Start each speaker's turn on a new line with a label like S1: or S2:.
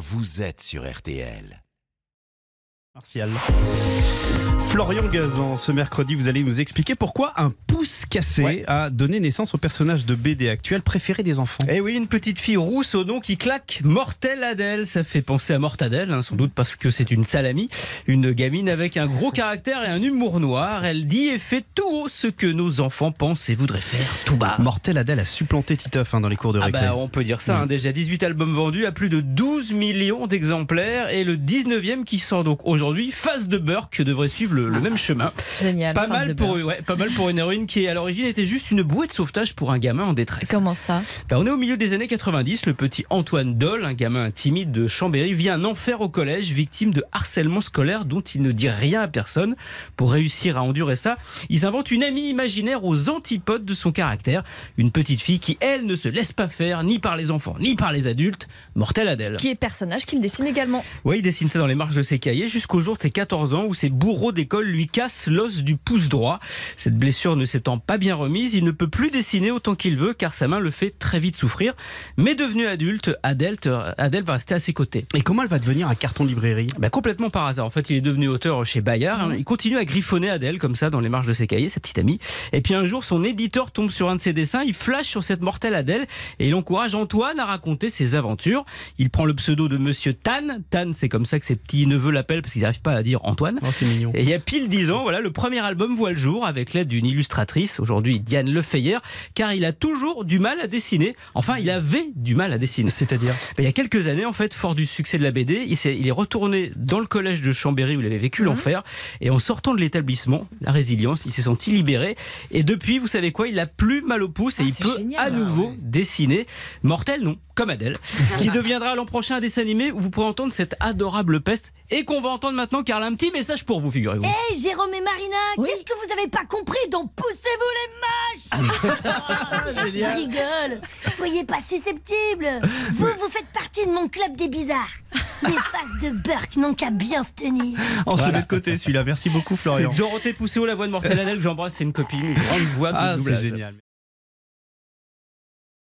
S1: vous êtes sur RTL.
S2: Martial. Florian Gazan, ce mercredi, vous allez nous expliquer pourquoi un pouce cassé
S3: Ouais.
S2: a donné naissance au personnage de BD actuel préféré des enfants.
S3: Eh oui, une petite fille rousse au nom qui claque, Mortelle Adèle. Ça fait penser à Mortadelle, hein, sans doute parce que c'est une salami. Une gamine avec un gros caractère et un humour noir. Elle dit et fait tout haut ce que nos enfants pensent et voudraient faire tout bas.
S2: Mortel Adèle a supplanté Titeuf hein, dans les cours de
S3: Ah
S2: récré.
S3: bah on peut dire ça, hein. déjà 18 albums vendus à plus de 12 millions d'exemplaires et le 19e qui sort donc aujourd'hui, Face de Burke devrait suivre le, le même chemin.
S4: Génial.
S3: Pas mal, pour,
S4: beurre.
S3: ouais, pas mal pour une héroïne qui à l'origine était juste une bouée de sauvetage pour un gamin en détresse.
S4: Comment ça?
S3: Ben, on est au milieu des années 90. Le petit Antoine Doll, un gamin timide de Chambéry, vit un enfer au collège, victime de harcèlement scolaire dont il ne dit rien à personne. Pour réussir à endurer ça, il s'invente une amie imaginaire aux antipodes de son caractère. Une petite fille qui, elle, ne se laisse pas faire ni par les enfants ni par les adultes. Mortelle Adèle.
S4: Qui est personnage qu'il dessine également.
S3: Oui, il dessine ça dans les marges de ses cahiers jusqu'au jour de ses 14 ans où ses bourreaux d'école lui cassent l'os du pouce droit. Cette blessure ne s'étant pas bien remise, il ne peut plus dessiner autant qu'il veut car sa main le fait très vite souffrir. Mais devenu adulte, Adèle, Adèle va rester à ses côtés.
S2: Et comment elle va devenir un carton librairie?
S3: Bah, complètement par hasard. En fait, il est devenu auteur chez Bayard. hein. Il continue à griffonner Adèle comme ça dans les marges de ses cahiers, sa petite amie. Et puis un jour, son éditeur tombe sur un de ses dessins. Il flash sur cette mortelle Adèle et il encourage Antoine à raconter ses aventures. Il prend le pseudo de Monsieur Tan. Tan, c'est comme ça que ses petits neveux l'appellent parce qu'ils n'arrivent pas à dire Antoine.
S2: Oh, c'est mignon.
S3: Et il y a pile 10 ans, voilà, le premier album voit le jour avec l'aide d'une illustratrice, aujourd'hui Diane Lefeyer, car il a toujours du mal à dessiner. Enfin, il avait du mal à dessiner.
S2: C'est-à-dire
S3: Ben, il y a quelques années, en fait, fort du succès de la BD, il, s'est- il est retourné dans le collège de Chambéry où il avait vécu l'enfer. Et en sortant de l'établissement, la résilience, il s'est senti libéré. Et depuis, vous savez quoi, il a plus mal au pouce et
S4: Ah,
S3: il peut
S4: génial.
S3: à nouveau dessiner. Mortel, non, comme Adèle, qui deviendra l'an prochain un dessin animé où vous pourrez entendre cette adorable peste et qu'on va entendre maintenant car elle a un petit message pour vous, figurez-vous.
S5: Hé, Jérôme et Marina,
S4: Oui.
S5: qu'est-ce que vous avez pas compris dans Poussez-vous les mâches Je rigole. Soyez pas susceptibles. Vous, vous faites partie de mon club des bizarres. Les faces de Burke n'ont qu'à bien se tenir.
S2: On se
S3: Voilà.
S2: met de côté celui-là. Merci beaucoup Florian.
S3: C'est Dorothée Pousseau, la voix de Mortel Adèle que j'embrasse, c'est une copine, une grande voix de
S2: Ah, c'est génial.